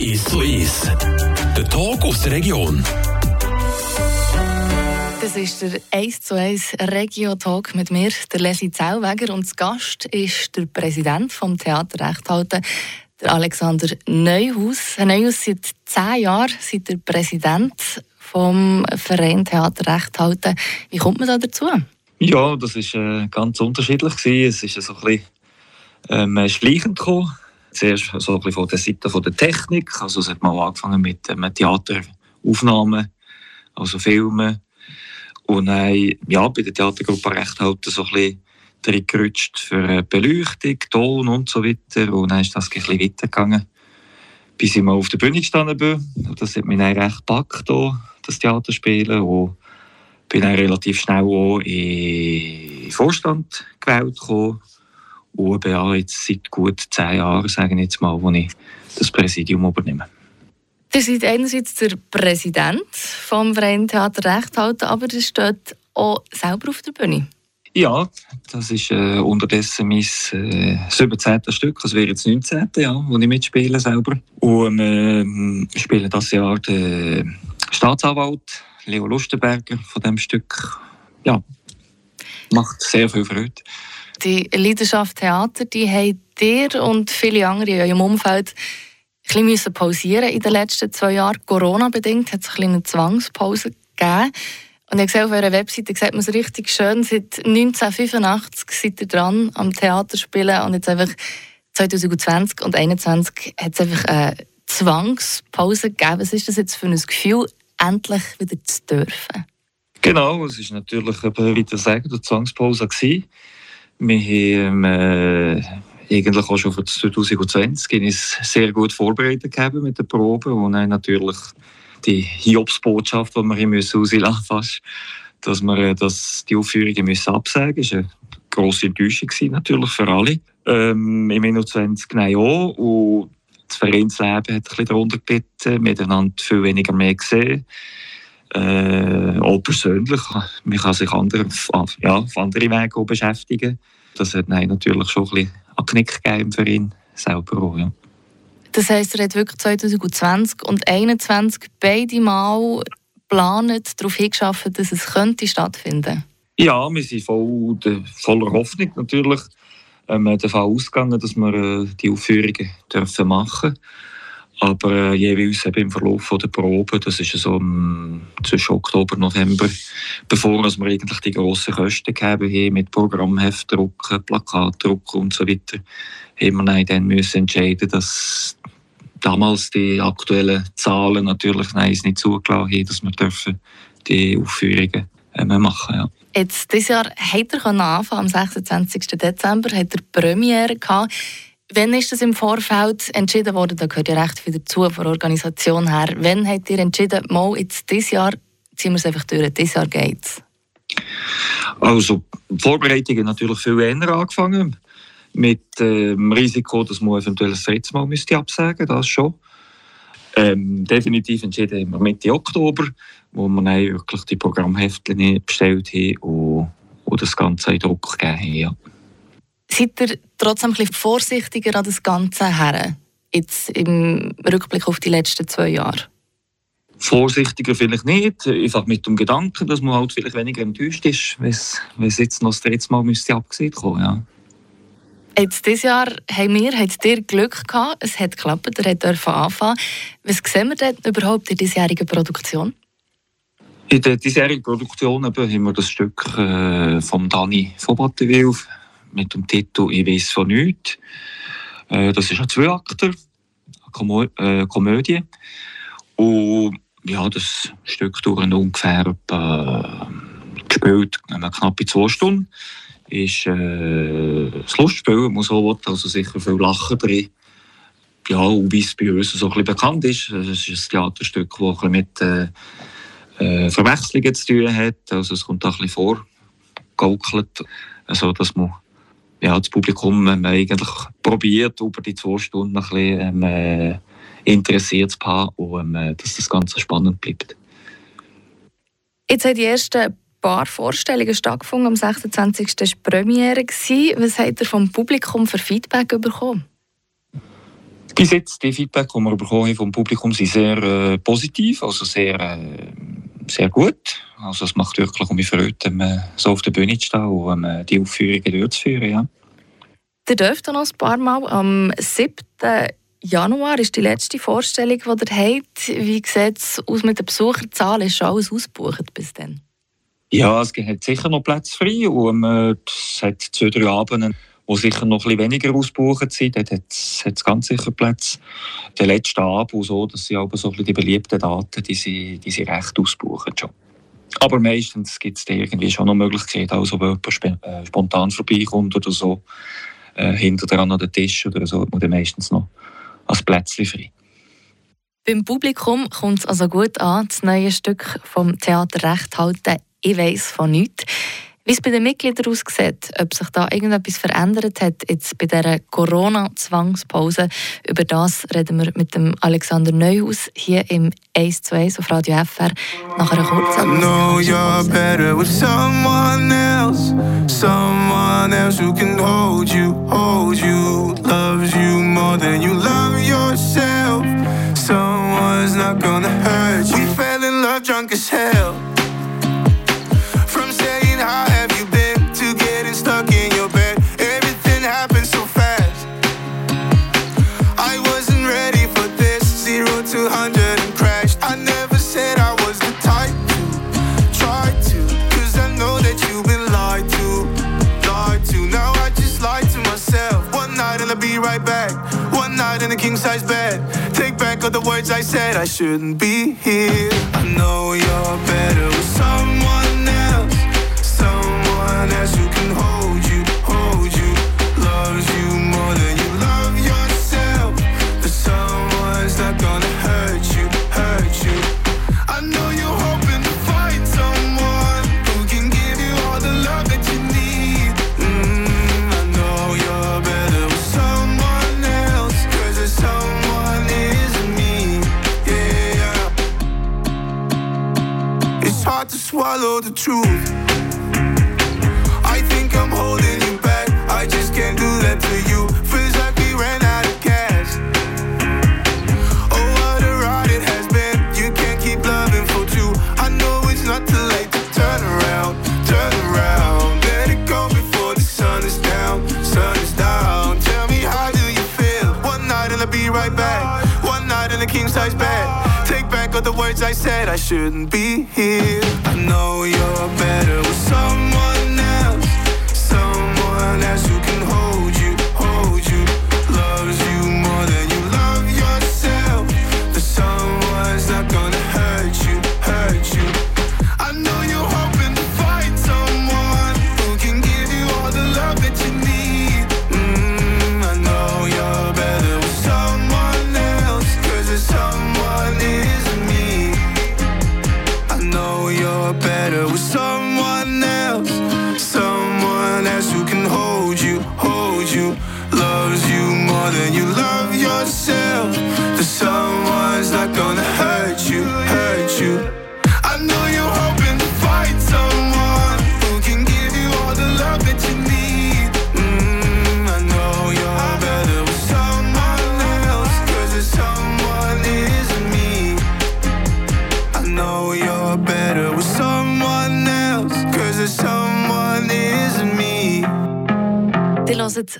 Ist so ist. Der Talk aus der Region. Das ist der 1 zu 1 Regio-Talk mit mir, der Leslie Zellweger. Und das Gast ist der Präsident vom Theater Rechthalten, der Alexander Neuhaus. Herr Neuhaus, seit zehn Jahren seid ihr Präsident vom Verein Theater Rechthalten. Wie kommt man da dazu? Ja, das ist äh, ganz unterschiedlich gewesen. Es ist so ein bisschen ähm, schleichend gekommen. Zuerst so ein von der Seite von der Technik. Also es hat mal angefangen mit ähm, Theateraufnahmen, also Filmen. Und dann, ja, bei der Theatergruppe Rechthalten so ein bisschen für äh, Beleuchtung, Ton und so weiter. Und dann ist das ein bisschen weitergegangen, bis ich mal auf der Bühne gestanden bin. Das hat mich dann recht gepackt, das Theaterspielen. Und bin dann relativ schnell auch in den Vorstand gewählt gekommen. Ja jetzt seit gut zehn Jahren, sagen jetzt mal, wo ich das Präsidium übernehme. Ihr seid einerseits der Präsident vom Verein Theater Recht halten, aber ihr steht auch selber auf der Bühne. Ja, das ist äh, unterdessen mein äh, 17. Stück, das wäre jetzt 19. Ja, wo ich mitspiele selber. Und wir äh, spielen das Jahr den Staatsanwalt Leo Lustenberger von dem Stück. Ja, macht sehr viel Freude. Die Leidenschaft Theater, die habt ihr und viele andere in eurem Umfeld ein bisschen pausieren in den letzten zwei Jahren. Corona-bedingt hat es eine Zwangspause gegeben. Und ich sehe auf eurer Webseite sieht man es richtig schön. Seit 1985 seid ihr dran am Theater spielen und jetzt einfach 2020 und 2021 hat es einfach eine Zwangspause gegeben. Was ist das jetzt für ein Gefühl, endlich wieder zu dürfen? Genau, es ist natürlich, wie du sagst, eine Zwangspause gewesen. Wir haben äh, eigentlich auch schon für 2020 uns sehr gut vorbereitet gehabt mit den Proben und dann natürlich die Hiobsbotschaft, die wir müssen rauslassen fast, dass wir äh, dass die Aufführungen müssen absagen müssen. Das war eine grosse Enttäuschung natürlich für alle. Ähm, Im 21 nein auch. Und das Vereinsleben hat ein bisschen darunter gelitten. Haben viel weniger mehr gesehen. Äh, auch persönlich. Man kann sich andere, ja, auf andere Wege beschäftigen. Das hat nein, natürlich schon ein bisschen an Knick gegeben für ihn selber auch, ja. Das heisst, er hat wirklich 2020 und 2021 beide Mal geplant, darauf hingeschafft, dass es könnte stattfinden Ja, wir sind voll, voller Hoffnung natürlich ähm, davon ausgegangen, dass wir äh, die Aufführungen dürfen machen dürfen. Aber äh, jeweils eben im Verlauf der Probe, das ist so um, zwischen Oktober und November, bevor wir eigentlich die grossen Kosten gegeben haben, mit Programmheft drucken, Plakat drucken und so weiter, haben wir dann müssen entscheiden, dass damals die aktuellen Zahlen natürlich nein, nicht zugelassen haben, dass wir dürfen die Aufführungen äh, machen ja. Jetzt, dieses Jahr hat er anfangen, am 26. Dezember hat er Premiere gehabt. Wann ist das im Vorfeld entschieden worden? Da gehört ja recht viel dazu von der Organisation her. Wann habt ihr entschieden, mal jetzt dieses Jahr ziehen wir es einfach durch, dieses Jahr geht's? Also, die Vorbereitungen natürlich viel eher angefangen. Mit dem Risiko, dass man eventuell das letzte Mal müsste absagen das schon. Ähm, definitiv entschieden haben wir Mitte Oktober, wo wir dann wirklich die Programmhefte bestellt haben und, und das Ganze in Druck gegeben haben. Ja. Seid ihr trotzdem ein bisschen vorsichtiger an das Ganze her, jetzt im Rückblick auf die letzten zwei Jahre? Vorsichtiger vielleicht nicht, einfach mit dem Gedanken, dass man halt vielleicht weniger enttäuscht ist, wenn es jetzt noch das dritte Mal müsste abgesehen kommen ja. Jetzt dieses Jahr haben wir, habt ihr Glück gehabt, es hat geklappt, ihr dürft anfangen. Was sehen wir denn überhaupt in diesjährigen Produktion? In der diesjährigen Produktion haben wir das Stück äh, von Dani von Battenwil mit dem Titel «Ich weiß von nichts». Äh, das ist ein Zweiakter, eine äh, Komödie. Und ja, das Stück dauert ungefähr etwa, gespielt knapp zwei Stunden. Ist äh, das Lustspiel, muss auch also sicher viel Lachen drin. Ja, und wie es bei uns so ein bisschen bekannt ist, es ist ein Theaterstück, das ein mit äh, äh, Verwechslungen zu tun hat. Also es kommt auch ein bisschen vorgaukelt, also dass man ja, das Publikum ähm, eigentlich probiert, über die zwei Stunden ein bisschen ähm, äh, interessiert zu haben und ähm, dass das Ganze spannend bleibt. Jetzt haben die ersten paar Vorstellungen stattgefunden. Am 26. war Premiere. Was habt ihr vom Publikum für Feedback bekommen? Bis jetzt die Feedback, die wir bekommen vom Publikum, sind sehr äh, positiv, also sehr, äh, sehr gut. Also es macht wirklich um mich Freude, so auf der Bühne zu stehen und äh, die Aufführungen durchzuführen. Ja. Ihr dürft noch ein paar Mal. Am 7. Januar ist die letzte Vorstellung, die ihr habt. Wie sieht es aus mit den Besucherzahlen? Ist schon alles ausgebucht bis dann? Ja, es gibt sicher noch Plätze frei und es hat zwei, drei Abende die sicher noch ein weniger ausgebucht sind. Dort hat es ganz sicher Plätze. Der letzte Abend so, das sind aber so die beliebten Daten, die sind, die sind recht ausgebucht schon. Aber meistens gibt es da irgendwie schon noch Möglichkeiten, also wenn jemand äh, spontan vorbeikommt oder so, äh, hinter dran an den Tisch oder so, hat man dann meistens noch als Plätzchen frei. Beim Publikum kommt es also gut an, das neue Stück vom Theater Recht halten. Ich weiss von nichts. Wie es bei den Mitgliedern aussieht, ob sich da irgendetwas verändert hat, jetzt bei dieser Corona-Zwangspause, über das reden wir mit dem Alexander Neuhaus hier im 1 zu 1 auf Radio FR nach einer kurzen Someone else who can hold you, hold you, loves you more than you love yourself. Someone's not gonna hurt you. We fell in love drunk as hell. Shouldn't be here. Shouldn't be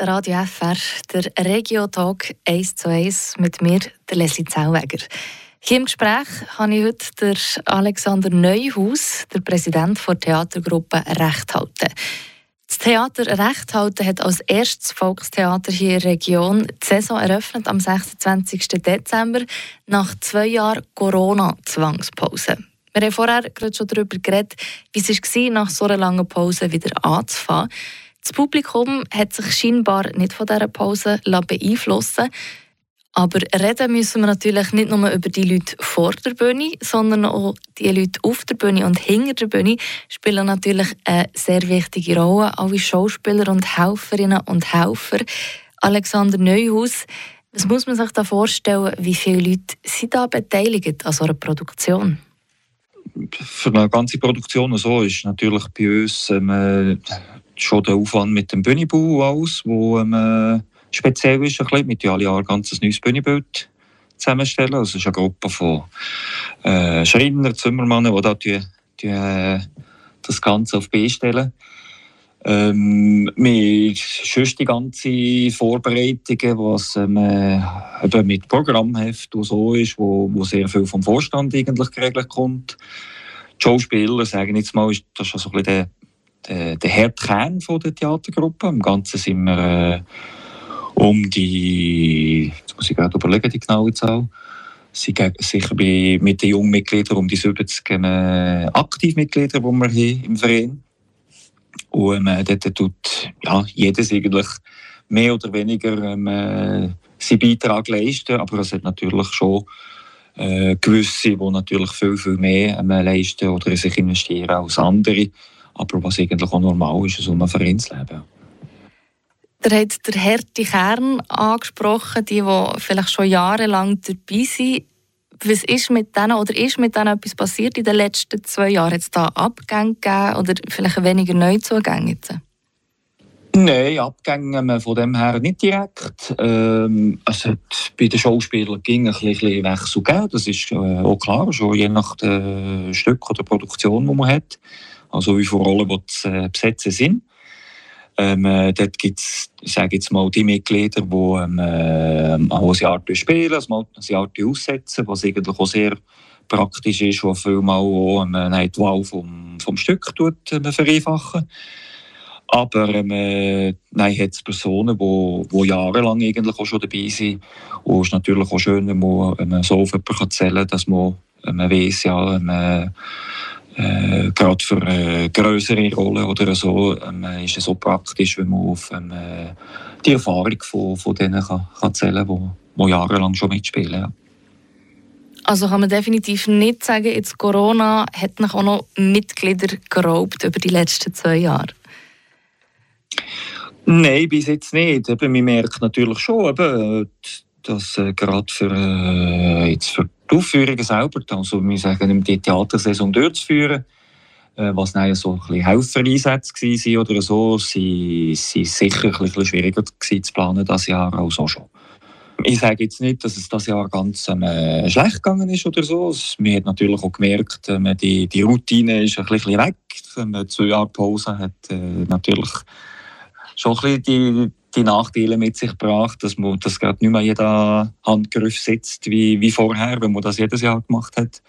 Radio FR, der Regio-Talk 1 zu 1 mit mir, der Leslie Zellweger. Hier im Gespräch habe ich heute den Alexander Neuhaus, der Präsident der Theatergruppe Recht halten. Das Theater Recht halten hat als erstes Volkstheater hier in der Region die Saison eröffnet am 26. Dezember nach zwei Jahren Corona-Zwangspause. Wir haben vorher gerade schon darüber geredet, wie es war, nach so einer langen Pause wieder anzufangen. Das Publikum hat sich scheinbar nicht von dieser Pause beeinflussen aber reden müssen wir natürlich nicht nur über die Leute vor der Bühne, sondern auch die Leute auf der Bühne und hinter der Bühne spielen natürlich eine sehr wichtige Rolle. Alle Schauspieler und Helferinnen und Helfer. Alexander Neuhaus, was muss man sich da vorstellen, wie viele Leute sind da beteiligt an so einer Produktion? Für eine ganze Produktion so ist natürlich bei uns ähm, schon der Aufwand mit dem Bühnenbau aus, wo ähm, speziell ist. Ein bisschen. Mit alle Jahr ein ganz neues Bühnenbild zusammenstellen. Also es ist eine Gruppe von äh, Schreiner, Zimmermannen, die da die, die, äh, das Ganze auf B stellen. Ähm, mit sonst die ganze Vorbereitungen, was ähm, äh, mit Programmheft und so ist, wo, wo sehr viel vom Vorstand eigentlich geregelt kommt. Die Schauspieler, sagen jetzt mal, ist das schon so ein bisschen der, der, der Hauptkern von der Theatergruppe. Im Ganzen sind wir um die, jetzt muss ich gerade überlegen, die genaue Zahl, sind sicher bei, mit den jungen Mitgliedern um die 70 äh, Aktivmitglieder, die wir haben im Verein. Und ähm, dort tut ja, jedes eigentlich mehr oder weniger ähm, äh, seinen Beitrag leisten, aber es hat natürlich schon gewisse, die natürlich viel, viel mehr leisten oder sich investieren als andere. Aber was eigentlich auch normal ist, ist um ein Vereinsleben. Ihr habt den harten Kern angesprochen, die, die vielleicht schon jahrelang dabei sind. Was ist mit denen oder ist mit denen etwas passiert in den letzten zwei Jahren? Hat es da Abgänge gegeben oder vielleicht weniger Neuzugänge jetzt? Nein, Abgänge von dem her nicht direkt. Ähm, es hat bei den Schauspielern ging ein bisschen Wechsel gegeben. Das ist äh, auch klar, schon je nach dem Stück oder Produktion, die man hat. Also wie viele Rollen die äh, besetzen sind. Ähm, äh, dort gibt es, sage jetzt mal, die Mitglieder, die ähm, äh, ein Jahr spielen, ein Jahr aussetzen, was eigentlich auch sehr praktisch ist, was vielmal auch ähm, die Wahl vom, vom Stück tut, ähm, vereinfachen. Aber ähm, äh, nein, hat es Personen, die wo, wo jahrelang eigentlich auch schon dabei sind. Und es ist natürlich auch schön, wenn man ähm, so auf jemanden erzählen kann, dass man ähm, weiss, ja, ähm, äh, äh, gerade für äh, größere Rollen oder so ähm, ist es so praktisch, wenn man auf ähm, äh, die Erfahrung von, von denen kann, kann zählen kann, die, die jahrelang schon mitspielen. Ja. Also kann man definitiv nicht sagen, jetzt Corona hat noch auch noch Mitglieder geraubt über die letzten zwei Jahre. Nein, bis jetzt nicht. Eben, man merkt natürlich schon, eben, dass äh, gerade für, äh, jetzt für die Aufführungen selber, also wir sagen, die Theatersaison durchzuführen, äh, was dann so ein bisschen Helfereinsätze oder so, sind, sicher ein bisschen schwieriger zu planen das Jahr auch schon. Ich sage jetzt nicht, dass es das Jahr ganz äh, schlecht gegangen ist oder so. Man hat natürlich auch gemerkt, äh, die, die Routine ist ein bisschen weg. Man zwei Jahre Pause hat, äh, natürlich schon ein bisschen die die Nachteile mit sich gebracht, dass man das gerade nicht mehr jeder Handgriff sitzt wie, wie vorher, wenn man das jedes Jahr gemacht hat.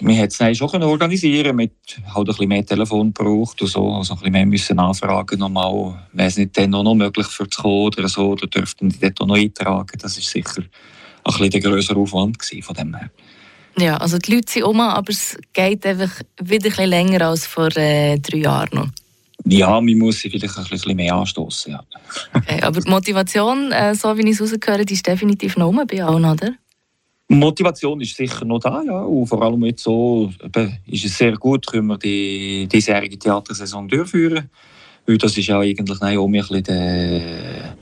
Wir hätten es schon organisieren mit halt ein bisschen mehr Telefon gebraucht und so, also ein bisschen mehr müssen nachfragen nochmal, wäre es nicht dann noch möglich für zu kommen oder so, oder dürften die dort noch eintragen, das ist sicher ein bisschen der grössere Aufwand von dem her. Ja, also die Leute sind um, aber es geht einfach wieder ein bisschen länger als vor äh, drei Jahren noch. Ja, man muss sie vielleicht ein bisschen mehr anstoßen. Ja. Okay, aber die Motivation, äh, so wie ich es rausgehört ist definitiv noch bei allen, oder? Motivation ist sicher noch da, ja. Und vor allem jetzt so eben, ist es sehr gut, können wir die diesjährige Theatersaison durchführen. Weil das ist ja eigentlich auch ein bisschen der,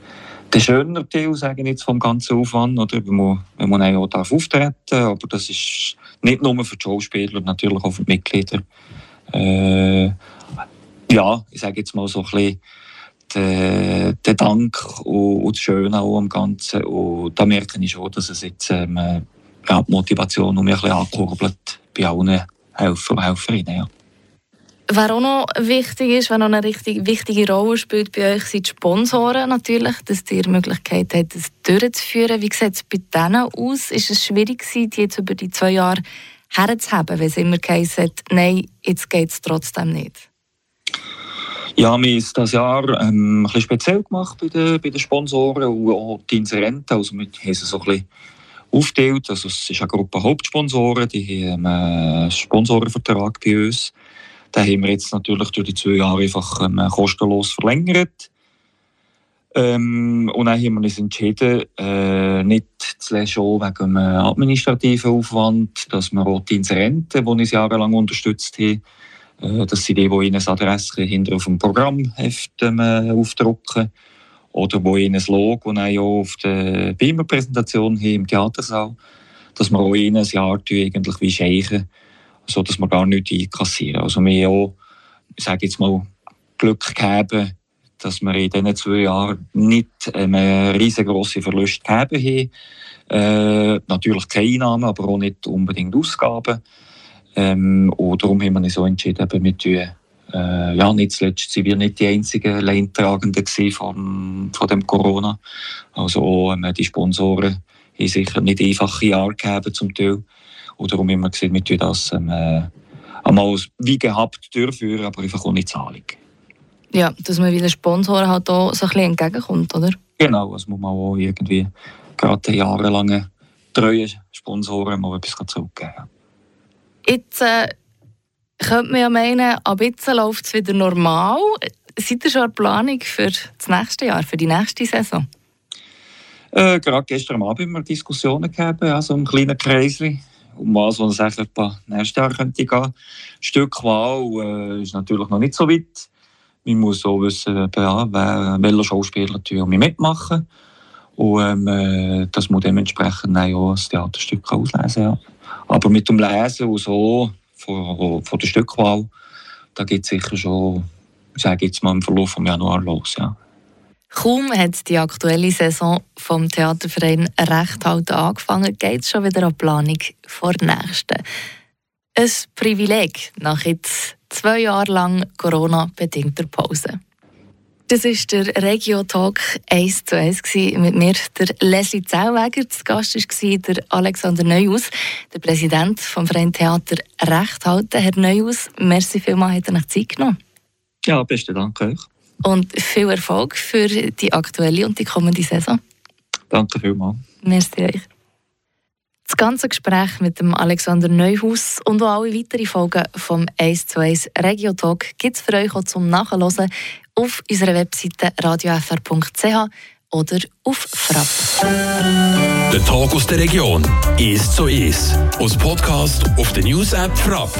der schönere Teil, sagen jetzt, vom ganzen Aufwand, oder? Wenn man, wenn man auch darf auftreten. Aber das ist nicht nur für die Schauspieler, natürlich auch für die Mitglieder. Äh, ja, ich sage jetzt mal so ein bisschen den, Dank und, und das Schöne auch am Ganzen. Und da merke ich schon, dass es jetzt ähm, ja, die Motivation um mich ein bisschen ankurbelt bei allen Helfer und Helferinnen. Ja. Was auch noch wichtig ist, was noch eine richtig wichtige Rolle spielt bei euch, sind die Sponsoren natürlich, dass ihr die Möglichkeit habt, das durchzuführen. Wie sieht es bei denen aus? Ist es schwierig die jetzt über die zwei Jahre herzuhaben, weil es immer geheißen hat, nein, jetzt geht es trotzdem nicht? Ja, wir haben das Jahr ähm, ein bisschen speziell gemacht bei den, bei den Sponsoren und auch die Inserenten. Also wir haben sie so ein bisschen aufgeteilt. Also es ist eine Gruppe Hauptsponsoren, die haben einen Sponsorenvertrag bei uns. Den haben wir jetzt natürlich durch die zwei Jahre einfach ähm, kostenlos verlängert. Ähm, und dann haben wir uns entschieden, äh, nicht zuletzt auch wegen dem administrativen Aufwand, dass wir auch die Inserenten, die uns jahrelang unterstützt haben, äh, das sind die, die ihnen das Adresse hinter auf dem Programmheft ähm, aufdrucken. Oder wo ihnen das Logo auch auf der Beamer-Präsentation hier im Theatersaal, dass wir auch ihnen ein Jahr eigentlich wie scheichen, sodass wir gar nichts einkassieren. Also wir haben auch, ich sage jetzt mal, Glück gehabt, dass wir in diesen zwei Jahren nicht einen riesengroßen Verlust gegeben haben. Äh, natürlich keine Einnahmen, aber auch nicht unbedingt Ausgaben. Ähm, und darum haben wir uns so entschieden, eben mit äh, ja, nicht zuletzt sind wir nicht die einzigen Leidtragenden von, von dem Corona. Also auch ähm, die Sponsoren haben sicher nicht einfache Jahre gegeben zum Teil. Und darum haben wir gesehen, wir tun das ähm, äh, einmal wie gehabt durchführen, aber einfach ohne Zahlung. Ja, dass man wieder Sponsoren halt auch so ein bisschen entgegenkommt, oder? Genau, das muss man auch irgendwie gerade jahrelange treue Sponsoren mal etwas zurückgeben. Jetzt äh, könnte man ja meinen, ab jetzt läuft es wieder normal. Seid ihr schon eine Planung für das nächste Jahr, für die nächste Saison? Äh, gerade gestern Abend haben wir Diskussionen gehabt, also im kleinen Kreisli, um was es etwa nächstes Jahr könnte gehen. Stück Wahl äh, ist natürlich noch nicht so weit. Man muss auch wissen, ja, wer, welche Schauspieler mitmachen. Und ähm, äh, das muss dementsprechend auch das Theaterstück auslesen. Ja. Aber mit dem Lesen und so von, von der Stückwahl, da geht es sicher schon, ich sage jetzt mal im Verlauf des Januar los. Ja. Kaum hat die aktuelle Saison vom Theaterverein Rechthalten angefangen, geht es schon wieder an die Planung vor der nächsten. Ein Privileg nach jetzt zwei Jahren lang Corona-bedingter Pause. Das war der Regio-Talk 1 zu 1 mit mir, der Leslie Zellweger. Zu Gast war der Alexander Neuhaus, der Präsident vom Verein Theater Recht halten. Herr Neuhaus, merci vielmals, hat er sich Zeit genommen. Ja, besten Dank euch. Und viel Erfolg für die aktuelle und die kommende Saison. Danke vielmals. Merci euch. Das ganze Gespräch mit dem Alexander Neuhaus und auch alle weiteren Folgen vom 1 zu 1 Regio Talk gibt es für euch auch zum Nachhören auf unserer Webseite radiofr.ch oder auf Frapp. Der Tag aus der Region ist so ist. Aus Podcast auf der News App Frapp.